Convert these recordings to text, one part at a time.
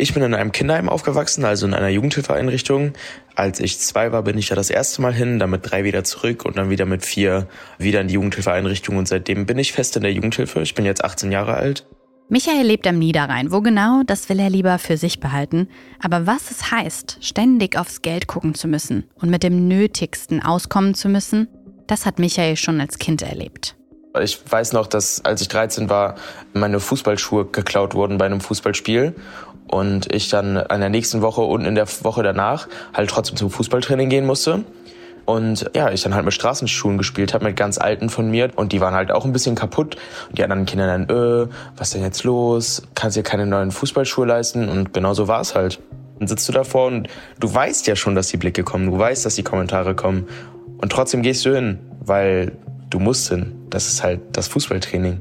Ich bin in einem Kinderheim aufgewachsen, also in einer Jugendhilfeeinrichtung. Als ich zwei war, bin ich ja das erste Mal hin, dann mit drei wieder zurück und dann wieder mit vier wieder in die Jugendhilfeeinrichtung. Und seitdem bin ich fest in der Jugendhilfe. Ich bin jetzt 18 Jahre alt. Michael lebt am Niederrhein. Wo genau, das will er lieber für sich behalten. Aber was es heißt, ständig aufs Geld gucken zu müssen und mit dem Nötigsten auskommen zu müssen, das hat Michael schon als Kind erlebt. Ich weiß noch, dass als ich 13 war, meine Fußballschuhe geklaut wurden bei einem Fußballspiel und ich dann in der nächsten Woche und in der Woche danach halt trotzdem zum Fußballtraining gehen musste. Und ja, ich dann halt mit Straßenschuhen gespielt habe, mit ganz alten von mir. Und die waren halt auch ein bisschen kaputt. Und die anderen Kinder dann, äh, was denn jetzt los? Kannst dir keine neuen Fußballschuhe leisten? Und genau so war es halt. Dann sitzt du davor und du weißt ja schon, dass die Blicke kommen. Du weißt, dass die Kommentare kommen. Und trotzdem gehst du hin, weil du musst hin. Das ist halt das Fußballtraining.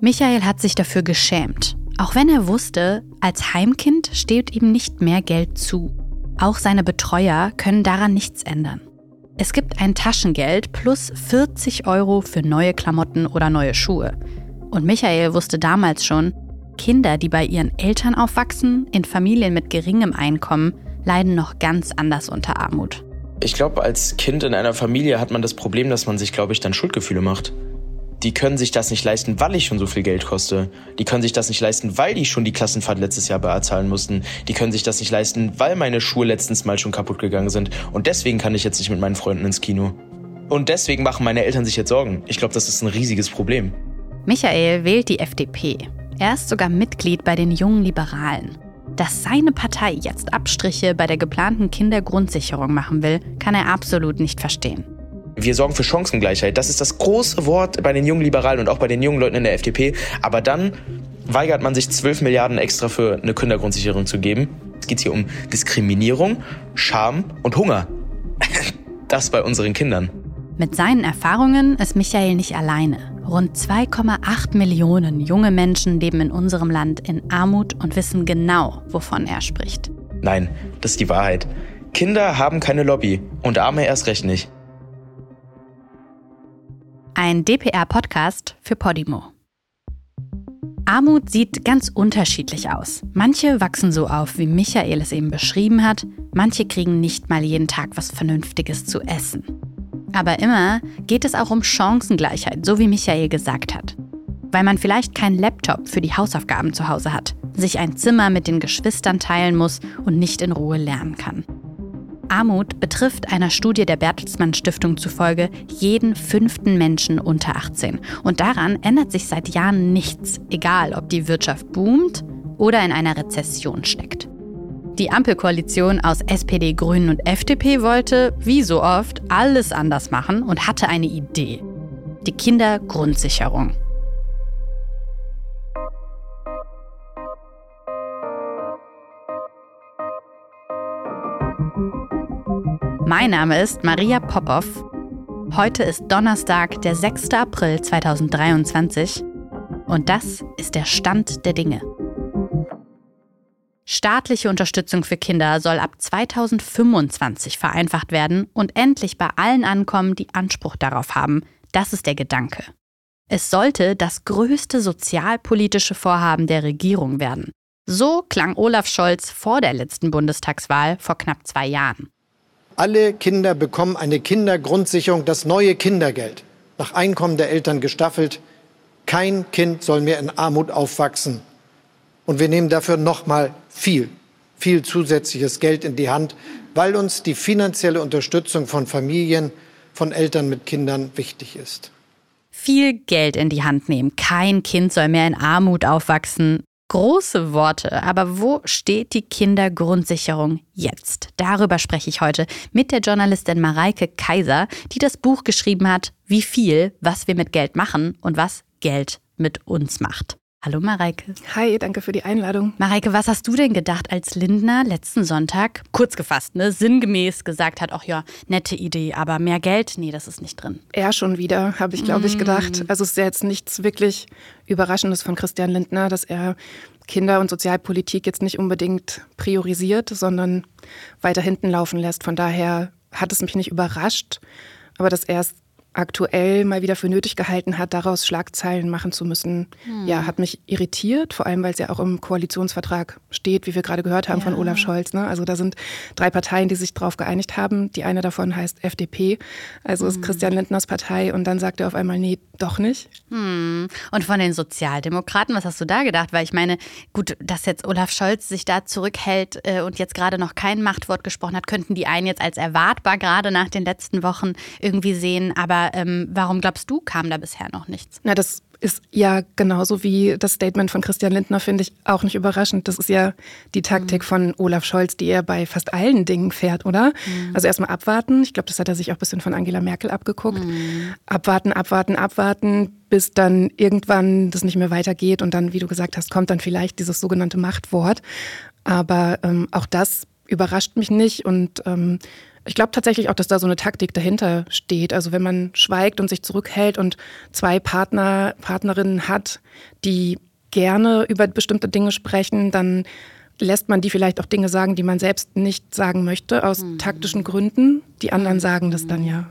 Michael hat sich dafür geschämt. Auch wenn er wusste, als Heimkind steht ihm nicht mehr Geld zu. Auch seine Betreuer können daran nichts ändern. Es gibt ein Taschengeld plus 40 Euro für neue Klamotten oder neue Schuhe. Und Michael wusste damals schon, Kinder, die bei ihren Eltern aufwachsen, in Familien mit geringem Einkommen, leiden noch ganz anders unter Armut. Ich glaube, als Kind in einer Familie hat man das Problem, dass man sich, glaube ich, dann Schuldgefühle macht die können sich das nicht leisten, weil ich schon so viel Geld koste. Die können sich das nicht leisten, weil die schon die Klassenfahrt letztes Jahr bezahlen mussten. Die können sich das nicht leisten, weil meine Schuhe letztens mal schon kaputt gegangen sind. Und deswegen kann ich jetzt nicht mit meinen Freunden ins Kino. Und deswegen machen meine Eltern sich jetzt Sorgen. Ich glaube, das ist ein riesiges Problem. Michael wählt die FDP. Er ist sogar Mitglied bei den jungen Liberalen. Dass seine Partei jetzt Abstriche bei der geplanten Kindergrundsicherung machen will, kann er absolut nicht verstehen. Wir sorgen für Chancengleichheit. Das ist das große Wort bei den jungen Liberalen und auch bei den jungen Leuten in der FDP. Aber dann weigert man sich 12 Milliarden extra für eine Kindergrundsicherung zu geben. Es geht hier um Diskriminierung, Scham und Hunger. Das bei unseren Kindern. Mit seinen Erfahrungen ist Michael nicht alleine. Rund 2,8 Millionen junge Menschen leben in unserem Land in Armut und wissen genau, wovon er spricht. Nein, das ist die Wahrheit. Kinder haben keine Lobby und Arme erst recht nicht. Ein DPR-Podcast für Podimo. Armut sieht ganz unterschiedlich aus. Manche wachsen so auf, wie Michael es eben beschrieben hat, manche kriegen nicht mal jeden Tag was Vernünftiges zu essen. Aber immer geht es auch um Chancengleichheit, so wie Michael gesagt hat. Weil man vielleicht keinen Laptop für die Hausaufgaben zu Hause hat, sich ein Zimmer mit den Geschwistern teilen muss und nicht in Ruhe lernen kann. Armut betrifft einer Studie der Bertelsmann Stiftung zufolge jeden fünften Menschen unter 18. Und daran ändert sich seit Jahren nichts, egal ob die Wirtschaft boomt oder in einer Rezession steckt. Die Ampelkoalition aus SPD, Grünen und FDP wollte, wie so oft, alles anders machen und hatte eine Idee. Die Kindergrundsicherung. Mein Name ist Maria Popov. Heute ist Donnerstag, der 6. April 2023 und das ist der Stand der Dinge. Staatliche Unterstützung für Kinder soll ab 2025 vereinfacht werden und endlich bei allen ankommen, die Anspruch darauf haben. Das ist der Gedanke. Es sollte das größte sozialpolitische Vorhaben der Regierung werden. So klang Olaf Scholz vor der letzten Bundestagswahl vor knapp zwei Jahren. Alle Kinder bekommen eine Kindergrundsicherung, das neue Kindergeld, nach Einkommen der Eltern gestaffelt. Kein Kind soll mehr in Armut aufwachsen. Und wir nehmen dafür noch mal viel, viel zusätzliches Geld in die Hand, weil uns die finanzielle Unterstützung von Familien, von Eltern mit Kindern wichtig ist. Viel Geld in die Hand nehmen. Kein Kind soll mehr in Armut aufwachsen. Große Worte, aber wo steht die Kindergrundsicherung jetzt? Darüber spreche ich heute mit der Journalistin Mareike Kaiser, die das Buch geschrieben hat, Wie viel, was wir mit Geld machen und was Geld mit uns macht. Hallo Mareike. Hi, danke für die Einladung. Mareike, was hast du denn gedacht, als Lindner letzten Sonntag, kurz gefasst, ne, sinngemäß gesagt hat, ach ja, nette Idee, aber mehr Geld, nee, das ist nicht drin. Er schon wieder, habe ich, glaube ich, mm. gedacht. Also es ist ja jetzt nichts wirklich Überraschendes von Christian Lindner, dass er Kinder- und Sozialpolitik jetzt nicht unbedingt priorisiert, sondern weiter hinten laufen lässt. Von daher hat es mich nicht überrascht, aber dass er es aktuell mal wieder für nötig gehalten hat, daraus Schlagzeilen machen zu müssen, hm. ja, hat mich irritiert, vor allem weil es ja auch im Koalitionsvertrag steht, wie wir gerade gehört haben ja. von Olaf Scholz. Ne? Also da sind drei Parteien, die sich darauf geeinigt haben. Die eine davon heißt FDP, also hm. ist Christian Lindners Partei und dann sagt er auf einmal, nee, doch nicht. Hm. Und von den Sozialdemokraten, was hast du da gedacht? Weil ich meine, gut, dass jetzt Olaf Scholz sich da zurückhält äh, und jetzt gerade noch kein Machtwort gesprochen hat, könnten die einen jetzt als erwartbar gerade nach den letzten Wochen irgendwie sehen, aber ähm, warum glaubst du, kam da bisher noch nichts? Na, das ist ja genauso wie das Statement von Christian Lindner, finde ich auch nicht überraschend. Das ist ja die Taktik mhm. von Olaf Scholz, die er bei fast allen Dingen fährt, oder? Mhm. Also erstmal abwarten. Ich glaube, das hat er sich auch ein bisschen von Angela Merkel abgeguckt. Mhm. Abwarten, abwarten, abwarten, bis dann irgendwann das nicht mehr weitergeht und dann, wie du gesagt hast, kommt dann vielleicht dieses sogenannte Machtwort. Aber ähm, auch das überrascht mich nicht und ähm, ich glaube tatsächlich auch, dass da so eine Taktik dahinter steht. Also wenn man schweigt und sich zurückhält und zwei Partner, Partnerinnen hat, die gerne über bestimmte Dinge sprechen, dann lässt man die vielleicht auch Dinge sagen, die man selbst nicht sagen möchte, aus mhm. taktischen Gründen. Die anderen sagen das dann ja.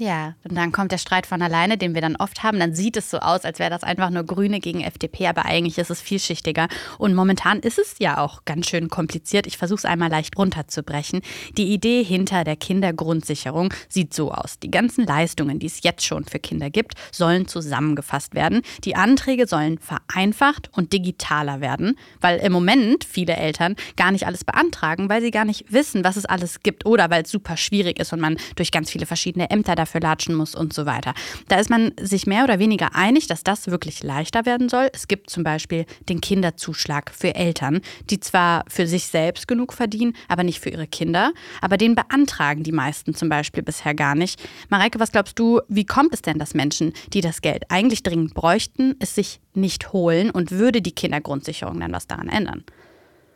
Ja, und dann kommt der Streit von alleine, den wir dann oft haben. Dann sieht es so aus, als wäre das einfach nur Grüne gegen FDP, aber eigentlich ist es vielschichtiger. Und momentan ist es ja auch ganz schön kompliziert. Ich versuche es einmal leicht runterzubrechen. Die Idee hinter der Kindergrundsicherung sieht so aus. Die ganzen Leistungen, die es jetzt schon für Kinder gibt, sollen zusammengefasst werden. Die Anträge sollen vereinfacht und digitaler werden, weil im Moment viele Eltern gar nicht alles beantragen, weil sie gar nicht wissen, was es alles gibt oder weil es super schwierig ist und man durch ganz viele verschiedene Ämter dafür dafür latschen muss und so weiter. Da ist man sich mehr oder weniger einig, dass das wirklich leichter werden soll. Es gibt zum Beispiel den Kinderzuschlag für Eltern, die zwar für sich selbst genug verdienen, aber nicht für ihre Kinder. Aber den beantragen die meisten zum Beispiel bisher gar nicht. Mareike, was glaubst du, wie kommt es denn, dass Menschen, die das Geld eigentlich dringend bräuchten, es sich nicht holen und würde die Kindergrundsicherung dann was daran ändern?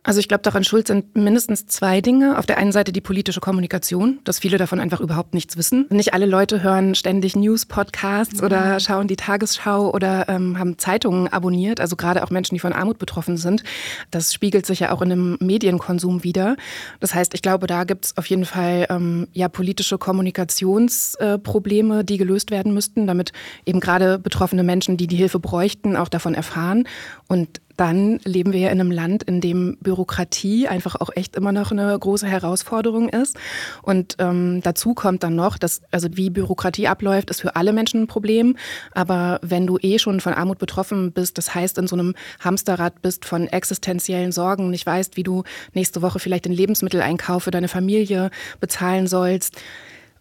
Also ich glaube, daran schuld sind mindestens zwei Dinge. Auf der einen Seite die politische Kommunikation, dass viele davon einfach überhaupt nichts wissen. Nicht alle Leute hören ständig News-Podcasts ja. oder schauen die Tagesschau oder ähm, haben Zeitungen abonniert. Also gerade auch Menschen, die von Armut betroffen sind. Das spiegelt sich ja auch in dem Medienkonsum wieder. Das heißt, ich glaube, da gibt es auf jeden Fall ähm, ja politische Kommunikationsprobleme, äh, die gelöst werden müssten, damit eben gerade betroffene Menschen, die die Hilfe bräuchten, auch davon erfahren. Und dann leben wir ja in einem Land, in dem Bürokratie einfach auch echt immer noch eine große Herausforderung ist. Und ähm, dazu kommt dann noch, dass also wie Bürokratie abläuft, ist für alle Menschen ein Problem. Aber wenn du eh schon von Armut betroffen bist, das heißt in so einem Hamsterrad bist von existenziellen Sorgen, nicht weißt, wie du nächste Woche vielleicht den Lebensmitteleinkauf für deine Familie bezahlen sollst,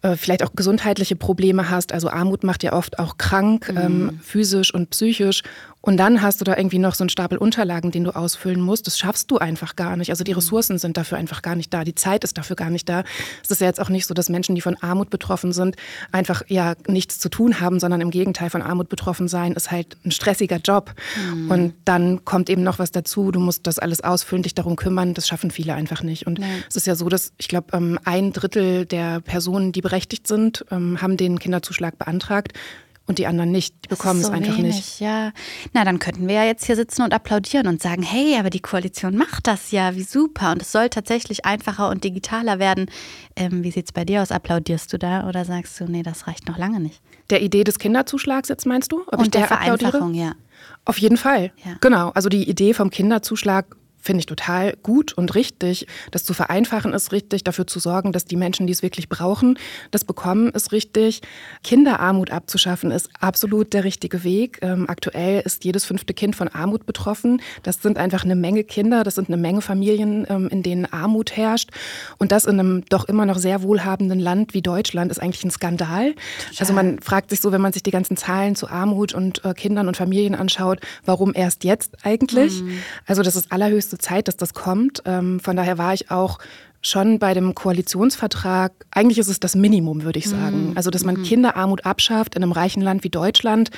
äh, vielleicht auch gesundheitliche Probleme hast. Also Armut macht ja oft auch krank, mhm. ähm, physisch und psychisch. Und dann hast du da irgendwie noch so einen Stapel Unterlagen, den du ausfüllen musst. Das schaffst du einfach gar nicht. Also die. Ressourcen sind dafür einfach gar nicht da. Die Zeit ist dafür gar nicht da. Es ist ja jetzt auch nicht so, dass Menschen, die von Armut betroffen sind, einfach ja nichts zu tun haben, sondern im Gegenteil von Armut betroffen sein ist halt ein stressiger Job. Mhm. Und dann kommt eben noch was dazu. Du musst das alles ausfüllen, dich darum kümmern. Das schaffen viele einfach nicht. Und ja. es ist ja so, dass ich glaube, ähm, ein Drittel der Personen, die berechtigt sind, ähm, haben den Kinderzuschlag beantragt und die anderen nicht. Die bekommen so es einfach wenig, nicht. Ja, na dann könnten wir ja jetzt hier sitzen und applaudieren und sagen, hey, aber die Koalition macht das ja, wie super. Und es soll tatsächlich einfacher und digitaler werden. Ähm, wie sieht es bei dir aus? Applaudierst du da oder sagst du, nee, das reicht noch lange nicht? Der Idee des Kinderzuschlags jetzt meinst du? Ob und der, der Vereinfachung, ja. Auf jeden Fall. Ja. Genau. Also die Idee vom Kinderzuschlag finde ich total gut und richtig. Das zu vereinfachen ist richtig, dafür zu sorgen, dass die Menschen, die es wirklich brauchen, das bekommen, ist richtig. Kinderarmut abzuschaffen ist absolut der richtige Weg. Ähm, aktuell ist jedes fünfte Kind von Armut betroffen. Das sind einfach eine Menge Kinder, das sind eine Menge Familien, ähm, in denen Armut herrscht. Und das in einem doch immer noch sehr wohlhabenden Land wie Deutschland ist eigentlich ein Skandal. Also man fragt sich so, wenn man sich die ganzen Zahlen zu Armut und äh, Kindern und Familien anschaut, warum erst jetzt eigentlich? Mhm. Also das ist allerhöchste höchste Zeit, dass das kommt. Ähm, von daher war ich auch schon bei dem Koalitionsvertrag, eigentlich ist es das Minimum, würde ich sagen. Mhm. Also, dass man mhm. Kinderarmut abschafft in einem reichen Land wie Deutschland,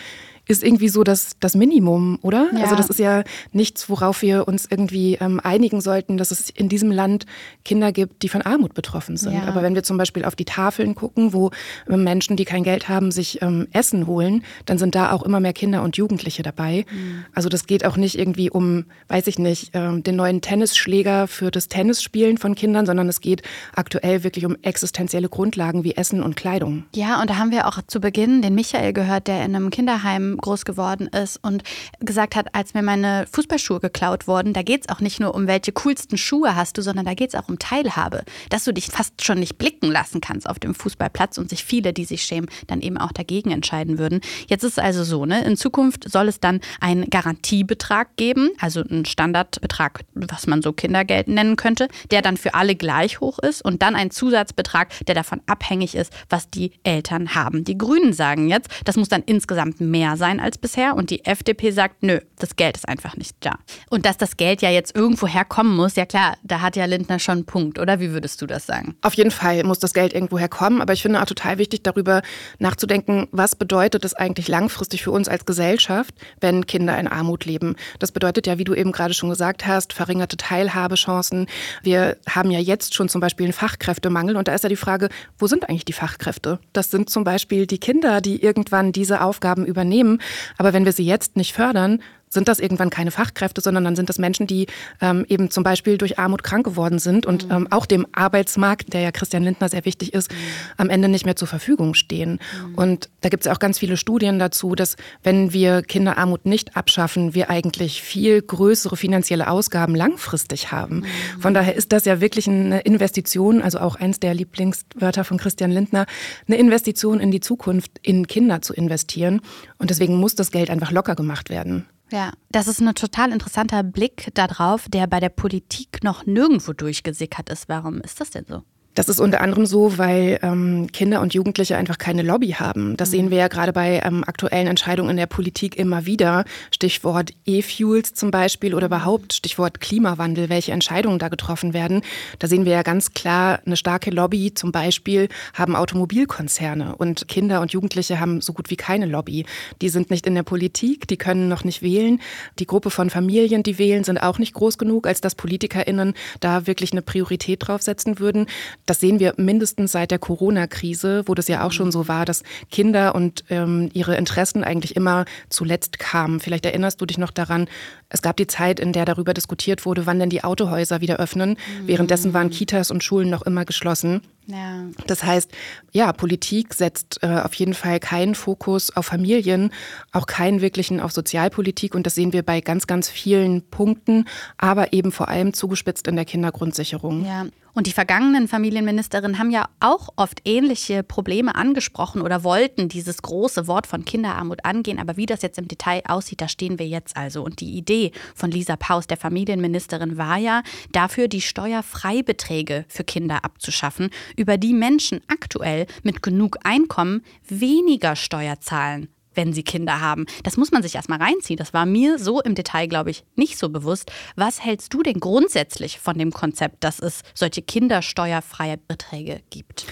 ist irgendwie so das, das Minimum, oder? Ja. Also das ist ja nichts, worauf wir uns irgendwie ähm, einigen sollten, dass es in diesem Land Kinder gibt, die von Armut betroffen sind. Ja. Aber wenn wir zum Beispiel auf die Tafeln gucken, wo ähm, Menschen, die kein Geld haben, sich ähm, Essen holen, dann sind da auch immer mehr Kinder und Jugendliche dabei. Mhm. Also das geht auch nicht irgendwie um, weiß ich nicht, ähm, den neuen Tennisschläger für das Tennisspielen von Kindern, sondern es geht aktuell wirklich um existenzielle Grundlagen wie Essen und Kleidung. Ja, und da haben wir auch zu Beginn den Michael gehört, der in einem Kinderheim groß geworden ist und gesagt hat, als mir meine Fußballschuhe geklaut wurden, da geht es auch nicht nur um welche coolsten Schuhe hast du, sondern da geht es auch um Teilhabe. Dass du dich fast schon nicht blicken lassen kannst auf dem Fußballplatz und sich viele, die sich schämen, dann eben auch dagegen entscheiden würden. Jetzt ist es also so, ne? In Zukunft soll es dann einen Garantiebetrag geben, also einen Standardbetrag, was man so Kindergeld nennen könnte, der dann für alle gleich hoch ist und dann ein Zusatzbetrag, der davon abhängig ist, was die Eltern haben. Die Grünen sagen jetzt, das muss dann insgesamt mehr sein sein als bisher und die FDP sagt, nö, das Geld ist einfach nicht da. Und dass das Geld ja jetzt irgendwo herkommen muss, ja klar, da hat ja Lindner schon einen Punkt, oder wie würdest du das sagen? Auf jeden Fall muss das Geld irgendwo herkommen, aber ich finde auch total wichtig, darüber nachzudenken, was bedeutet es eigentlich langfristig für uns als Gesellschaft, wenn Kinder in Armut leben. Das bedeutet ja, wie du eben gerade schon gesagt hast, verringerte Teilhabechancen. Wir haben ja jetzt schon zum Beispiel einen Fachkräftemangel und da ist ja die Frage, wo sind eigentlich die Fachkräfte? Das sind zum Beispiel die Kinder, die irgendwann diese Aufgaben übernehmen aber wenn wir sie jetzt nicht fördern, sind das irgendwann keine Fachkräfte, sondern dann sind das Menschen, die ähm, eben zum Beispiel durch Armut krank geworden sind und mhm. ähm, auch dem Arbeitsmarkt, der ja Christian Lindner sehr wichtig ist, mhm. am Ende nicht mehr zur Verfügung stehen. Mhm. Und da gibt es auch ganz viele Studien dazu, dass wenn wir Kinderarmut nicht abschaffen, wir eigentlich viel größere finanzielle Ausgaben langfristig haben. Mhm. Von daher ist das ja wirklich eine Investition, also auch eins der Lieblingswörter von Christian Lindner, eine Investition in die Zukunft, in Kinder zu investieren. Und deswegen muss das Geld einfach locker gemacht werden. Ja, das ist ein total interessanter Blick darauf, der bei der Politik noch nirgendwo durchgesickert ist. Warum ist das denn so? Das ist unter anderem so, weil ähm, Kinder und Jugendliche einfach keine Lobby haben. Das mhm. sehen wir ja gerade bei ähm, aktuellen Entscheidungen in der Politik immer wieder. Stichwort E-Fuels zum Beispiel oder überhaupt Stichwort Klimawandel, welche Entscheidungen da getroffen werden. Da sehen wir ja ganz klar eine starke Lobby. Zum Beispiel haben Automobilkonzerne und Kinder und Jugendliche haben so gut wie keine Lobby. Die sind nicht in der Politik, die können noch nicht wählen. Die Gruppe von Familien, die wählen, sind auch nicht groß genug, als dass PolitikerInnen da wirklich eine Priorität draufsetzen würden. Das sehen wir mindestens seit der Corona-Krise, wo das ja auch schon so war, dass Kinder und ähm, ihre Interessen eigentlich immer zuletzt kamen. Vielleicht erinnerst du dich noch daran, es gab die Zeit, in der darüber diskutiert wurde, wann denn die Autohäuser wieder öffnen. Mhm. Währenddessen waren Kitas und Schulen noch immer geschlossen. Ja. Das heißt, ja, Politik setzt äh, auf jeden Fall keinen Fokus auf Familien, auch keinen wirklichen auf Sozialpolitik. Und das sehen wir bei ganz, ganz vielen Punkten, aber eben vor allem zugespitzt in der Kindergrundsicherung. Ja. Und die vergangenen Familienministerinnen haben ja auch oft ähnliche Probleme angesprochen oder wollten dieses große Wort von Kinderarmut angehen. Aber wie das jetzt im Detail aussieht, da stehen wir jetzt also. Und die Idee von Lisa Paus, der Familienministerin, war ja, dafür die Steuerfreibeträge für Kinder abzuschaffen, über die Menschen aktuell mit genug Einkommen weniger Steuer zahlen wenn sie Kinder haben. Das muss man sich erstmal reinziehen. Das war mir so im Detail, glaube ich, nicht so bewusst. Was hältst du denn grundsätzlich von dem Konzept, dass es solche kindersteuerfreie Beträge gibt?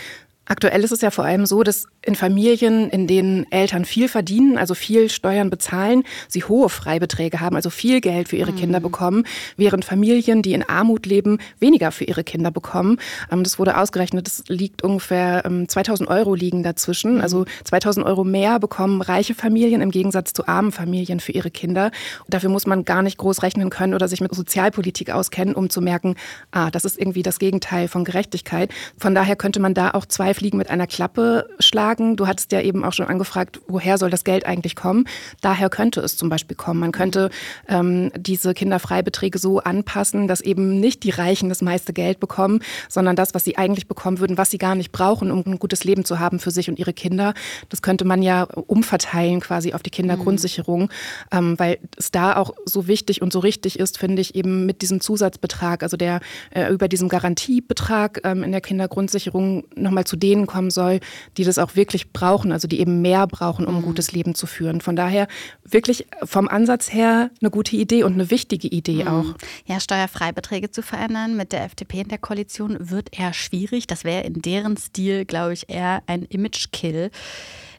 Aktuell ist es ja vor allem so, dass in Familien, in denen Eltern viel verdienen, also viel Steuern bezahlen, sie hohe Freibeträge haben, also viel Geld für ihre mhm. Kinder bekommen, während Familien, die in Armut leben, weniger für ihre Kinder bekommen. Ähm, das wurde ausgerechnet, das liegt ungefähr 2000 ähm, Euro liegen dazwischen. Mhm. Also 2000 Euro mehr bekommen reiche Familien im Gegensatz zu armen Familien für ihre Kinder. dafür muss man gar nicht groß rechnen können oder sich mit Sozialpolitik auskennen, um zu merken, ah, das ist irgendwie das Gegenteil von Gerechtigkeit. Von daher könnte man da auch zwei Fliegen mit einer Klappe schlagen. Du hattest ja eben auch schon angefragt, woher soll das Geld eigentlich kommen? Daher könnte es zum Beispiel kommen. Man könnte ähm, diese Kinderfreibeträge so anpassen, dass eben nicht die Reichen das meiste Geld bekommen, sondern das, was sie eigentlich bekommen würden, was sie gar nicht brauchen, um ein gutes Leben zu haben für sich und ihre Kinder. Das könnte man ja umverteilen quasi auf die Kindergrundsicherung, mhm. ähm, weil es da auch so wichtig und so richtig ist, finde ich, eben mit diesem Zusatzbetrag, also der äh, über diesem Garantiebetrag ähm, in der Kindergrundsicherung nochmal zu denen kommen soll, die das auch wirklich brauchen, also die eben mehr brauchen, um ein mhm. gutes Leben zu führen. Von daher wirklich vom Ansatz her eine gute Idee und eine wichtige Idee mhm. auch. Ja, Steuerfreibeträge zu verändern mit der FDP in der Koalition wird eher schwierig. Das wäre in deren Stil, glaube ich, eher ein Image-Kill.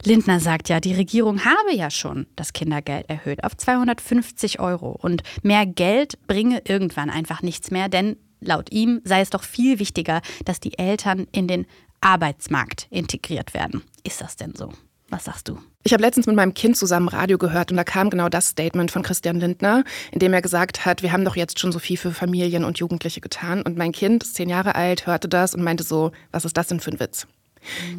Lindner sagt ja, die Regierung habe ja schon das Kindergeld erhöht auf 250 Euro und mehr Geld bringe irgendwann einfach nichts mehr, denn laut ihm sei es doch viel wichtiger, dass die Eltern in den Arbeitsmarkt integriert werden. Ist das denn so? Was sagst du? Ich habe letztens mit meinem Kind zusammen Radio gehört und da kam genau das Statement von Christian Lindner, in dem er gesagt hat, wir haben doch jetzt schon so viel für Familien und Jugendliche getan. Und mein Kind ist zehn Jahre alt, hörte das und meinte so, was ist das denn für ein Witz?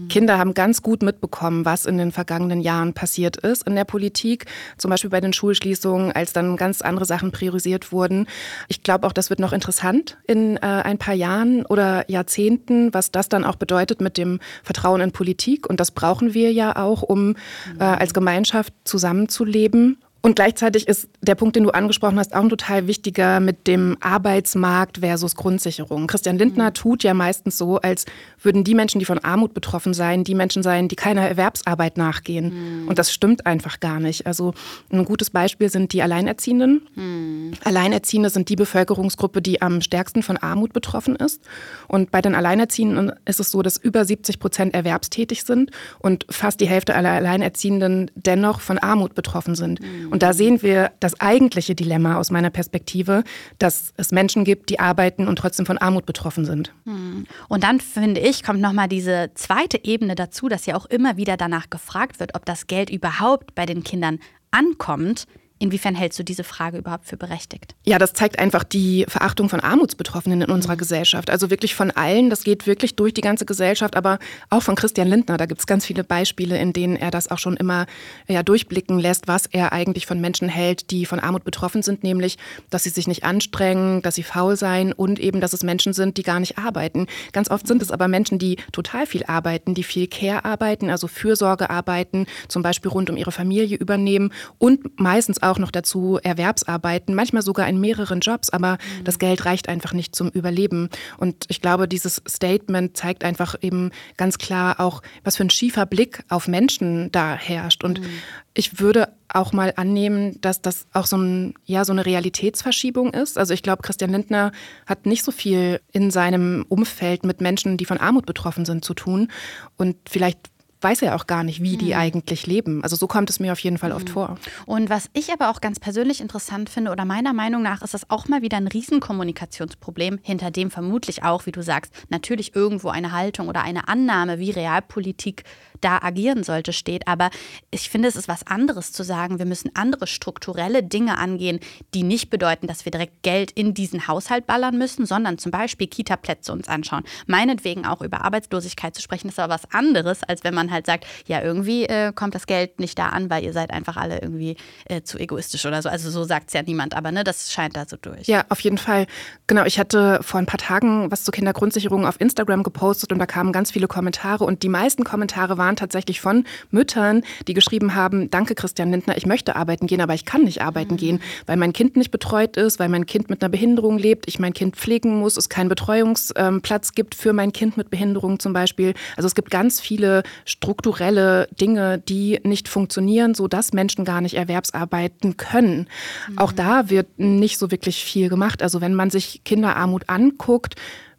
Kinder haben ganz gut mitbekommen, was in den vergangenen Jahren passiert ist in der Politik, zum Beispiel bei den Schulschließungen, als dann ganz andere Sachen priorisiert wurden. Ich glaube auch, das wird noch interessant in äh, ein paar Jahren oder Jahrzehnten, was das dann auch bedeutet mit dem Vertrauen in Politik. Und das brauchen wir ja auch, um äh, als Gemeinschaft zusammenzuleben und gleichzeitig ist der Punkt, den du angesprochen hast, auch ein total wichtiger mit dem Arbeitsmarkt versus Grundsicherung. Christian Lindner mhm. tut ja meistens so, als würden die Menschen, die von Armut betroffen seien, die Menschen sein, die keiner Erwerbsarbeit nachgehen. Mhm. Und das stimmt einfach gar nicht. Also ein gutes Beispiel sind die Alleinerziehenden. Mhm. Alleinerziehende sind die Bevölkerungsgruppe, die am stärksten von Armut betroffen ist. Und bei den Alleinerziehenden ist es so, dass über 70 Prozent erwerbstätig sind und fast die Hälfte aller Alleinerziehenden dennoch von Armut betroffen sind. Mhm. Und da sehen wir das eigentliche Dilemma aus meiner Perspektive, dass es Menschen gibt, die arbeiten und trotzdem von Armut betroffen sind. Hm. Und dann finde ich, kommt nochmal diese zweite Ebene dazu, dass ja auch immer wieder danach gefragt wird, ob das Geld überhaupt bei den Kindern ankommt. Inwiefern hältst du diese Frage überhaupt für berechtigt? Ja, das zeigt einfach die Verachtung von Armutsbetroffenen in unserer mhm. Gesellschaft. Also wirklich von allen, das geht wirklich durch die ganze Gesellschaft, aber auch von Christian Lindner. Da gibt es ganz viele Beispiele, in denen er das auch schon immer ja, durchblicken lässt, was er eigentlich von Menschen hält, die von Armut betroffen sind, nämlich, dass sie sich nicht anstrengen, dass sie faul seien und eben, dass es Menschen sind, die gar nicht arbeiten. Ganz oft sind es aber Menschen, die total viel arbeiten, die viel Care arbeiten, also Fürsorge arbeiten, zum Beispiel rund um ihre Familie übernehmen und meistens auch auch noch dazu Erwerbsarbeiten, manchmal sogar in mehreren Jobs, aber mhm. das Geld reicht einfach nicht zum Überleben. Und ich glaube, dieses Statement zeigt einfach eben ganz klar auch, was für ein schiefer Blick auf Menschen da herrscht. Und mhm. ich würde auch mal annehmen, dass das auch so, ein, ja, so eine Realitätsverschiebung ist. Also ich glaube, Christian Lindner hat nicht so viel in seinem Umfeld mit Menschen, die von Armut betroffen sind, zu tun. Und vielleicht weiß er auch gar nicht, wie die mhm. eigentlich leben. Also so kommt es mir auf jeden Fall oft mhm. vor. Und was ich aber auch ganz persönlich interessant finde oder meiner Meinung nach ist das auch mal wieder ein Riesenkommunikationsproblem, hinter dem vermutlich auch, wie du sagst, natürlich irgendwo eine Haltung oder eine Annahme, wie Realpolitik da agieren sollte, steht. Aber ich finde, es ist was anderes zu sagen, wir müssen andere strukturelle Dinge angehen, die nicht bedeuten, dass wir direkt Geld in diesen Haushalt ballern müssen, sondern zum Beispiel Kita-Plätze uns anschauen. Meinetwegen auch über Arbeitslosigkeit zu sprechen, ist aber was anderes, als wenn man halt sagt, ja, irgendwie äh, kommt das Geld nicht da an, weil ihr seid einfach alle irgendwie äh, zu egoistisch oder so. Also so sagt es ja niemand, aber ne, das scheint da so durch. Ja, auf jeden Fall. Genau, ich hatte vor ein paar Tagen was zur Kindergrundsicherung auf Instagram gepostet und da kamen ganz viele Kommentare und die meisten Kommentare waren, waren tatsächlich von Müttern, die geschrieben haben, danke Christian Lindner, ich möchte arbeiten gehen, aber ich kann nicht arbeiten mhm. gehen, weil mein Kind nicht betreut ist, weil mein Kind mit einer Behinderung lebt, ich mein Kind pflegen muss, es keinen Betreuungsplatz gibt für mein Kind mit Behinderung zum Beispiel. Also es gibt ganz viele strukturelle Dinge, die nicht funktionieren, sodass Menschen gar nicht erwerbsarbeiten können. Mhm. Auch da wird nicht so wirklich viel gemacht. Also wenn man sich Kinderarmut anguckt,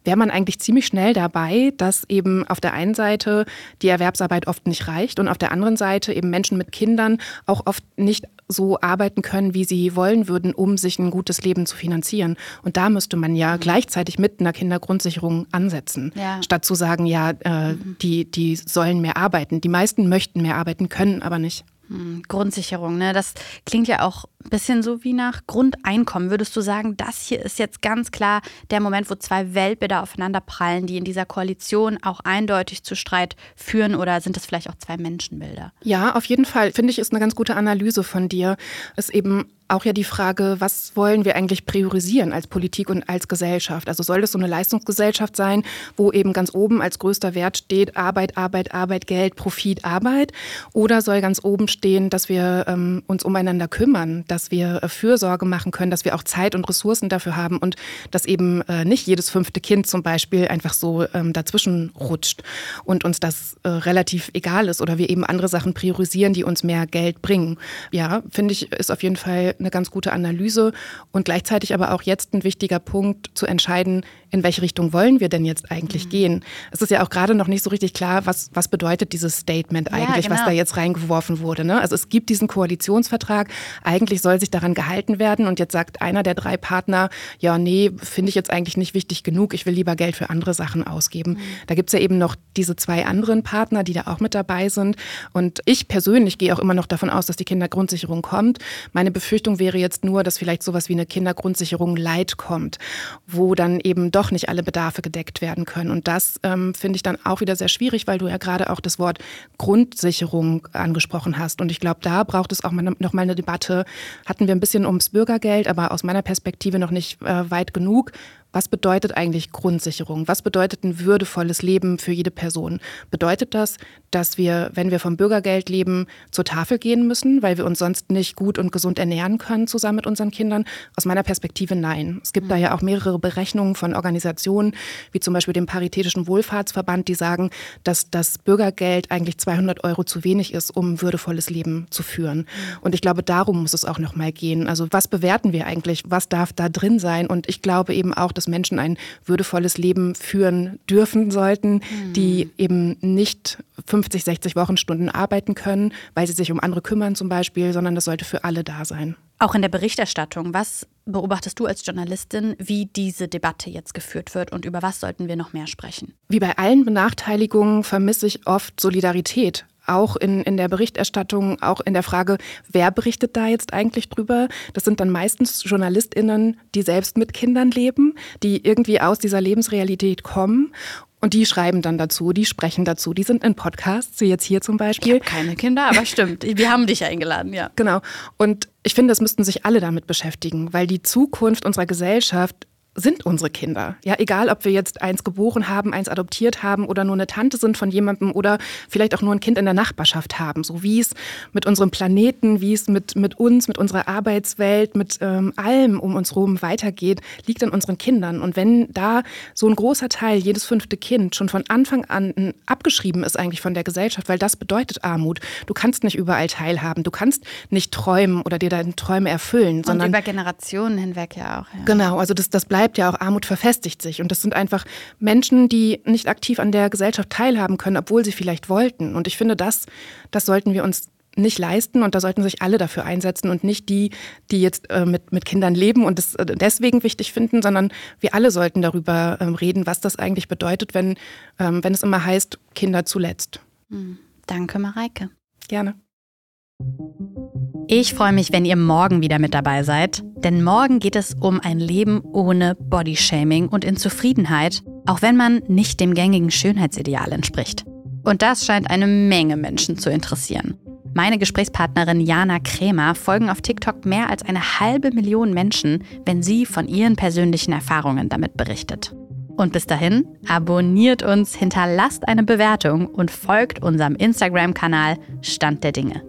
wäre man eigentlich ziemlich schnell dabei, dass eben auf der einen Seite die Erwerbsarbeit oft nicht reicht und auf der anderen Seite eben Menschen mit Kindern auch oft nicht so arbeiten können, wie sie wollen würden, um sich ein gutes Leben zu finanzieren. Und da müsste man ja mhm. gleichzeitig mit einer Kindergrundsicherung ansetzen, ja. statt zu sagen, ja, äh, mhm. die, die sollen mehr arbeiten. Die meisten möchten mehr arbeiten, können aber nicht. Hm, Grundsicherung, ne? Das klingt ja auch bisschen so wie nach Grundeinkommen. Würdest du sagen, das hier ist jetzt ganz klar der Moment, wo zwei Weltbilder aufeinander prallen, die in dieser Koalition auch eindeutig zu Streit führen oder sind das vielleicht auch zwei Menschenbilder? Ja, auf jeden Fall. Finde ich, ist eine ganz gute Analyse von dir. Ist eben auch ja die Frage, was wollen wir eigentlich priorisieren als Politik und als Gesellschaft? Also soll das so eine Leistungsgesellschaft sein, wo eben ganz oben als größter Wert steht Arbeit, Arbeit, Arbeit, Geld, Profit, Arbeit? Oder soll ganz oben stehen, dass wir ähm, uns umeinander kümmern, dass wir äh, Fürsorge machen können, dass wir auch Zeit und Ressourcen dafür haben und dass eben äh, nicht jedes fünfte Kind zum Beispiel einfach so ähm, dazwischen rutscht und uns das äh, relativ egal ist oder wir eben andere Sachen priorisieren, die uns mehr Geld bringen. Ja, finde ich, ist auf jeden Fall eine ganz gute Analyse und gleichzeitig aber auch jetzt ein wichtiger Punkt zu entscheiden, in welche Richtung wollen wir denn jetzt eigentlich mhm. gehen. Es ist ja auch gerade noch nicht so richtig klar, was, was bedeutet dieses Statement eigentlich, ja, genau. was da jetzt reingeworfen wurde. Ne? Also es gibt diesen Koalitionsvertrag, eigentlich soll sich daran gehalten werden und jetzt sagt einer der drei Partner, ja, nee, finde ich jetzt eigentlich nicht wichtig genug, ich will lieber Geld für andere Sachen ausgeben. Mhm. Da gibt es ja eben noch diese zwei anderen Partner, die da auch mit dabei sind. Und ich persönlich gehe auch immer noch davon aus, dass die Kindergrundsicherung kommt. Meine Befürchtung wäre jetzt nur, dass vielleicht sowas wie eine Kindergrundsicherung Leid kommt, wo dann eben doch nicht alle Bedarfe gedeckt werden können. Und das ähm, finde ich dann auch wieder sehr schwierig, weil du ja gerade auch das Wort Grundsicherung angesprochen hast. Und ich glaube, da braucht es auch noch mal eine Debatte. Hatten wir ein bisschen ums Bürgergeld, aber aus meiner Perspektive noch nicht äh, weit genug. Was bedeutet eigentlich Grundsicherung? Was bedeutet ein würdevolles Leben für jede Person? Bedeutet das, dass wir, wenn wir vom Bürgergeld leben, zur Tafel gehen müssen, weil wir uns sonst nicht gut und gesund ernähren können zusammen mit unseren Kindern? Aus meiner Perspektive nein. Es gibt mhm. da ja auch mehrere Berechnungen von Organisationen, wie zum Beispiel dem Paritätischen Wohlfahrtsverband, die sagen, dass das Bürgergeld eigentlich 200 Euro zu wenig ist, um ein würdevolles Leben zu führen. Mhm. Und ich glaube, darum muss es auch noch mal gehen. Also was bewerten wir eigentlich? Was darf da drin sein? Und ich glaube eben auch, dass Menschen ein würdevolles Leben führen dürfen sollten, mhm. die eben nicht 50, 60 Wochenstunden arbeiten können, weil sie sich um andere kümmern zum Beispiel, sondern das sollte für alle da sein. Auch in der Berichterstattung, was beobachtest du als Journalistin, wie diese Debatte jetzt geführt wird und über was sollten wir noch mehr sprechen? Wie bei allen Benachteiligungen vermisse ich oft Solidarität auch in, in der Berichterstattung, auch in der Frage, wer berichtet da jetzt eigentlich drüber? Das sind dann meistens JournalistInnen, die selbst mit Kindern leben, die irgendwie aus dieser Lebensrealität kommen und die schreiben dann dazu, die sprechen dazu, die sind in Podcasts, wie jetzt hier zum Beispiel. Ich keine Kinder, aber stimmt. Wir haben dich eingeladen, ja. Genau. Und ich finde, es müssten sich alle damit beschäftigen, weil die Zukunft unserer Gesellschaft sind unsere Kinder. Ja, egal, ob wir jetzt eins geboren haben, eins adoptiert haben oder nur eine Tante sind von jemandem oder vielleicht auch nur ein Kind in der Nachbarschaft haben. So wie es mit unserem Planeten, wie es mit, mit uns, mit unserer Arbeitswelt, mit ähm, allem um uns herum weitergeht, liegt an unseren Kindern. Und wenn da so ein großer Teil, jedes fünfte Kind, schon von Anfang an abgeschrieben ist eigentlich von der Gesellschaft, weil das bedeutet Armut. Du kannst nicht überall teilhaben, du kannst nicht träumen oder dir deine Träume erfüllen. Und über Generationen hinweg ja auch. Ja. Genau, also das, das bleibt bleibt ja auch, Armut verfestigt sich. Und das sind einfach Menschen, die nicht aktiv an der Gesellschaft teilhaben können, obwohl sie vielleicht wollten. Und ich finde, das, das sollten wir uns nicht leisten und da sollten sich alle dafür einsetzen und nicht die, die jetzt äh, mit, mit Kindern leben und es äh, deswegen wichtig finden, sondern wir alle sollten darüber ähm, reden, was das eigentlich bedeutet, wenn, ähm, wenn es immer heißt, Kinder zuletzt. Hm. Danke, Mareike. Gerne. Ich freue mich, wenn ihr morgen wieder mit dabei seid, denn morgen geht es um ein Leben ohne Bodyshaming und in Zufriedenheit, auch wenn man nicht dem gängigen Schönheitsideal entspricht. Und das scheint eine Menge Menschen zu interessieren. Meine Gesprächspartnerin Jana Krämer folgen auf TikTok mehr als eine halbe Million Menschen, wenn sie von ihren persönlichen Erfahrungen damit berichtet. Und bis dahin, abonniert uns, hinterlasst eine Bewertung und folgt unserem Instagram-Kanal Stand der Dinge.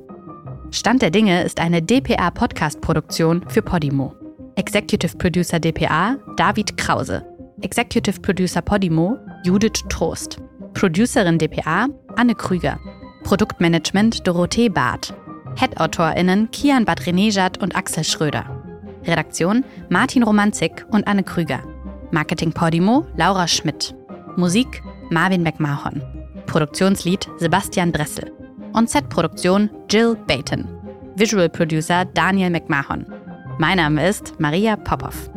Stand der Dinge ist eine DPA-Podcast-Produktion für Podimo. Executive Producer DPA David Krause. Executive Producer Podimo Judith Trost. Producerin DPA Anne Krüger. Produktmanagement Dorothee Barth. Head-AutorInnen Kian Badrenejad und Axel Schröder. Redaktion Martin Romanzik und Anne Krüger. Marketing Podimo Laura Schmidt. Musik Marvin McMahon. Produktionslied Sebastian Dressel. On-Set-Produktion Jill Baton. Visual Producer Daniel McMahon. Mein Name ist Maria Popov.